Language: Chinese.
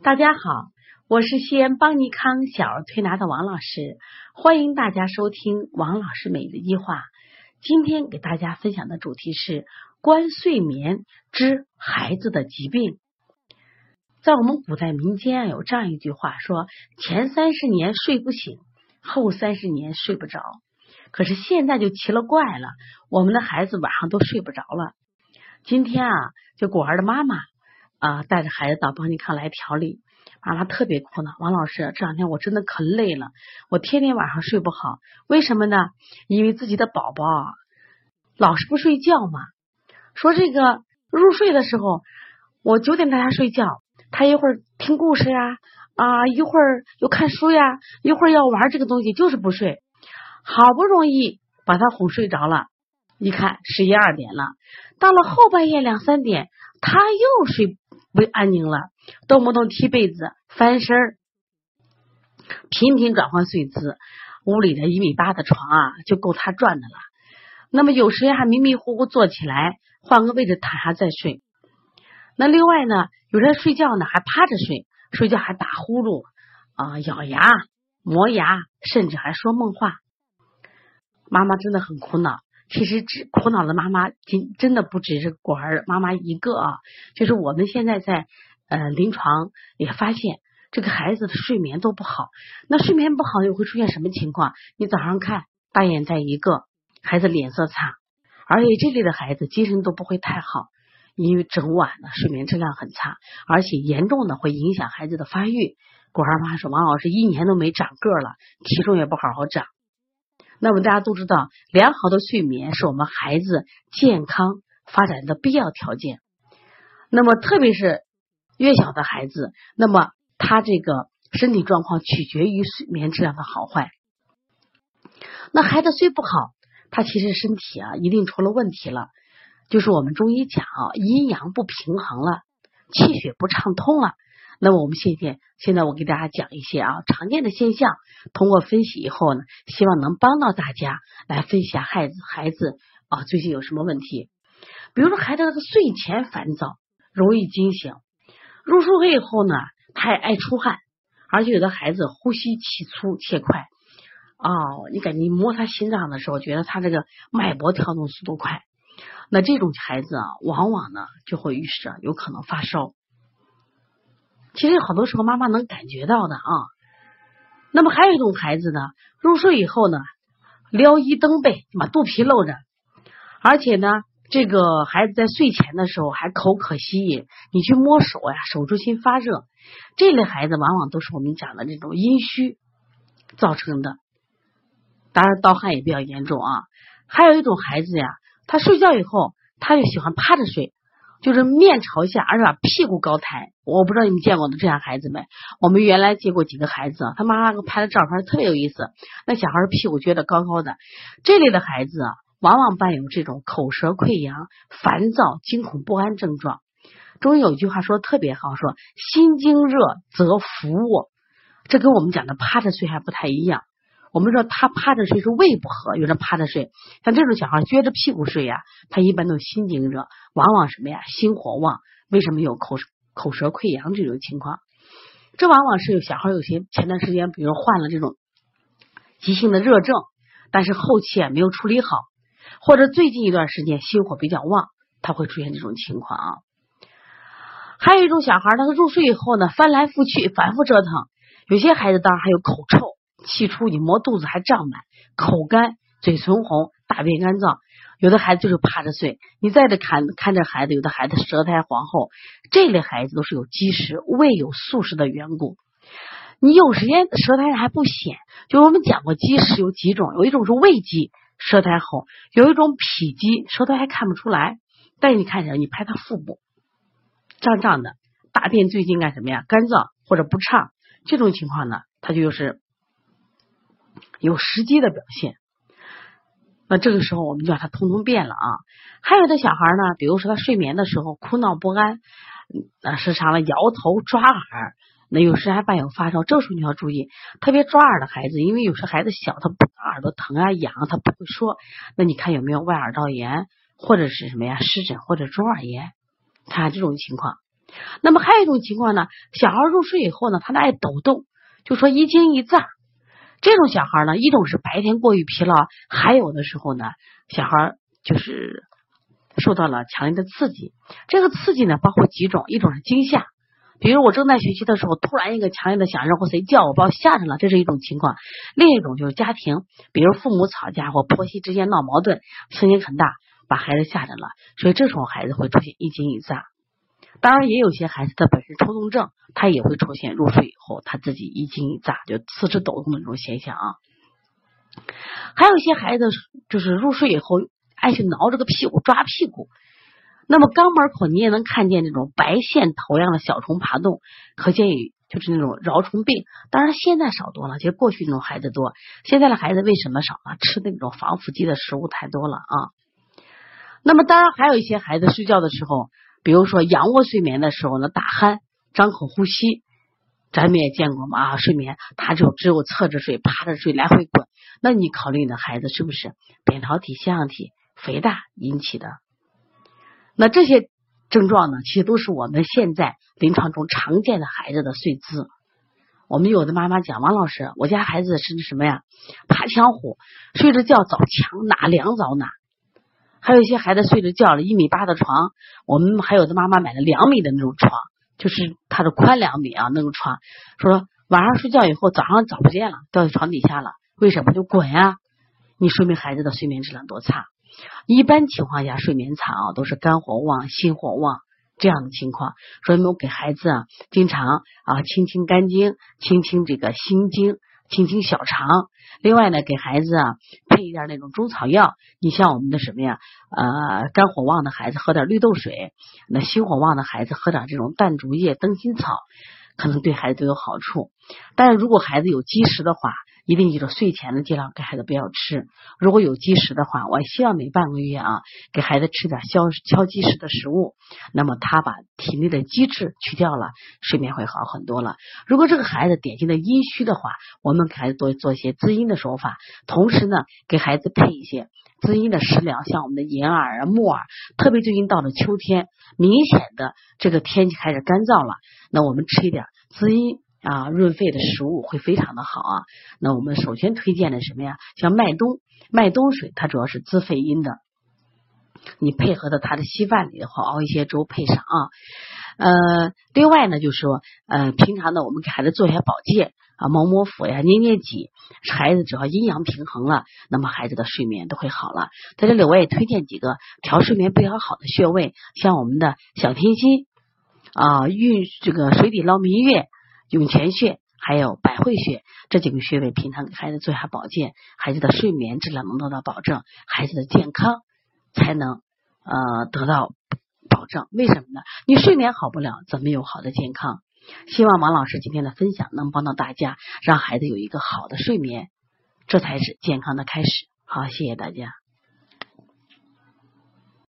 大家好，我是西安邦尼康小儿推拿的王老师，欢迎大家收听王老师每日一话。今天给大家分享的主题是观睡眠之孩子的疾病。在我们古代民间啊，有这样一句话说：前三十年睡不醒，后三十年睡不着。可是现在就奇了怪了，我们的孩子晚上都睡不着了。今天啊，就果儿的妈妈啊，带着孩子到邦尼康来调理，妈妈特别苦恼。王老师，这两天我真的可累了，我天天晚上睡不好，为什么呢？因为自己的宝宝老是不睡觉嘛。说这个入睡的时候，我九点带他睡觉，他一会儿听故事呀，啊，一会儿又看书呀，一会儿要玩这个东西，就是不睡。好不容易把他哄睡着了，一看十一二点了，到了后半夜两三点，他又睡不安宁了，动不动踢被子、翻身，频频转换睡姿。屋里的一米八的床啊，就够他转的了。那么有时间还迷迷糊糊坐起来，换个位置躺下再睡。那另外呢，有人睡觉呢还趴着睡，睡觉还打呼噜啊，咬牙、磨牙，甚至还说梦话。妈妈真的很苦恼，其实只苦恼的妈妈，真真的不只是果儿妈妈一个啊。就是我们现在在呃临床也发现，这个孩子的睡眠都不好。那睡眠不好又会出现什么情况？你早上看大眼在一个，孩子脸色差，而且这类的孩子精神都不会太好，因为整晚的睡眠质量很差，而且严重的会影响孩子的发育。果儿妈说，王老师一年都没长个了，体重也不好好长。那么大家都知道，良好的睡眠是我们孩子健康发展的必要条件。那么特别是越小的孩子，那么他这个身体状况取决于睡眠质量的好坏。那孩子睡不好，他其实身体啊一定出了问题了，就是我们中医讲啊阴阳不平衡了，气血不畅通了。那么我们现在现在我给大家讲一些啊常见的现象，通过分析以后呢，希望能帮到大家来分析孩子孩子啊最近有什么问题。比如说孩子那个睡前烦躁，容易惊醒，入睡以后呢，他也爱出汗，而且有的孩子呼吸气粗气快，哦，你感觉摸他心脏的时候，觉得他这个脉搏跳动速度快，那这种孩子啊，往往呢就会预示有可能发烧。其实好多时候妈妈能感觉到的啊，那么还有一种孩子呢，入睡以后呢，撩衣蹬被，把肚皮露着，而且呢，这个孩子在睡前的时候还口渴吸引，你去摸手呀，手足心发热，这类孩子往往都是我们讲的这种阴虚造成的，当然盗汗也比较严重啊。还有一种孩子呀，他睡觉以后他就喜欢趴着睡。就是面朝下，而且把屁股高抬。我不知道你们见过的这样孩子没？我们原来接过几个孩子，他妈妈给拍的照片特别有意思。那小孩屁股撅得高高的，这类的孩子啊，往往伴有这种口舌溃疡、烦躁、惊恐不安症状。中医有一句话说的特别好，说心经热则伏卧，这跟我们讲的趴着睡还不太一样。我们说他趴着睡是胃不和，有人趴着睡，像这种小孩撅着屁股睡呀，他一般都心经热，往往什么呀，心火旺。为什么有口口舌溃疡这种情况？这往往是有小孩有些前段时间，比如患了这种急性的热症，但是后期啊没有处理好，或者最近一段时间心火比较旺，他会出现这种情况啊。还有一种小孩，他入睡以后呢，翻来覆去，反复折腾，有些孩子当然还有口臭。气出，你摸肚子还胀满，口干，嘴唇红，大便干燥。有的孩子就是趴着睡，你再着看看这孩子，有的孩子舌苔黄厚，这类孩子都是有积食、胃有宿食的缘故。你有时间舌苔还不显，就我们讲过积食有几种，有一种是胃积，舌苔厚；有一种脾积，舌苔还看不出来。但是你看一下，你拍他腹部胀胀的，大便最近干什么呀？干燥或者不畅，这种情况呢，他就是。有时机的表现，那这个时候我们就让他通通变了啊。还有的小孩呢，比如说他睡眠的时候哭闹不安，那时常的摇头抓耳，那有时还伴有发烧。这时候你要注意，特别抓耳的孩子，因为有时孩子小，他耳朵疼啊痒，他不会说。那你看有没有外耳道炎，或者是什么呀湿疹或者中耳炎？看这种情况。那么还有一种情况呢，小孩入睡以后呢，他爱抖动，就说一惊一乍。这种小孩呢，一种是白天过于疲劳，还有的时候呢，小孩就是受到了强烈的刺激。这个刺激呢，包括几种，一种是惊吓，比如我正在学习的时候，突然一个强烈的响声或谁叫我，把我吓着了，这是一种情况。另一种就是家庭，比如父母吵架或婆媳之间闹矛盾，声音很大，把孩子吓着了，所以这时候孩子会出现一惊一乍。当然，也有些孩子他本身抽动症，他也会出现入睡以后他自己一惊一乍，就四肢抖动的这种现象啊。还有一些孩子就是入睡以后爱去挠这个屁股、抓屁股。那么肛门口你也能看见这种白线头样的小虫爬动，可见于就是那种蛲虫病。当然现在少多了，其实过去那种孩子多。现在的孩子为什么少呢？吃那种防腐剂的食物太多了啊。那么当然还有一些孩子睡觉的时候。比如说仰卧睡眠的时候呢，打鼾、张口呼吸，咱们也见过嘛啊，睡眠他就只有侧着睡、趴着睡、来回滚。那你考虑你的，孩子是不是扁桃体、腺样体肥大引起的？那这些症状呢，其实都是我们现在临床中常见的孩子的睡姿。我们有的妈妈讲，王老师，我家孩子是什么呀？爬墙虎，睡着觉找墙，哪凉找哪。还有一些孩子睡着觉了，一米八的床，我们还有的妈妈买了两米的那种床，就是它的宽两米啊那种床，说晚上睡觉以后早上找不见了，掉在床底下了，为什么就滚呀？你说明孩子的睡眠质量多差。一般情况下睡眠差啊，都是肝火旺、心火旺这样的情况，所以我们给孩子啊经常啊清清肝经、清清这个心经。清清小肠，另外呢，给孩子啊配一点那种中草药。你像我们的什么呀？呃，肝火旺的孩子喝点绿豆水，那心火旺的孩子喝点这种淡竹叶、灯心草，可能对孩子都有好处。但是如果孩子有积食的话，一定记住睡前的尽量给孩子不要吃。如果有积食的话，我希望每半个月啊给孩子吃点消消积食的食物，那么他把体内的积滞去掉了，睡眠会好很多了。如果这个孩子典型的阴虚的话，我们给孩子多做一些滋阴的手法，同时呢给孩子配一些滋阴的食疗，像我们的银耳啊、木耳。特别最近到了秋天，明显的这个天气开始干燥了，那我们吃一点滋阴。啊，润肺的食物会非常的好啊。那我们首先推荐的什么呀？像麦冬，麦冬水它主要是滋肺阴的。你配合到它的稀饭里的话，熬一些粥配上啊。呃，另外呢，就是说，呃，平常呢，我们给孩子做一些保健啊，摸摸腹呀，捏捏脊，孩子只要阴阳平衡了，那么孩子的睡眠都会好了。在这里，我也推荐几个调睡眠比较好的穴位，像我们的小天心啊，运这个水底捞明月。涌泉穴还有百会穴这几个穴位，平常给孩子做一下保健，孩子的睡眠质量能得到保证，孩子的健康才能呃得到保证。为什么呢？你睡眠好不了，怎么有好的健康？希望王老师今天的分享能帮到大家，让孩子有一个好的睡眠，这才是健康的开始。好，谢谢大家。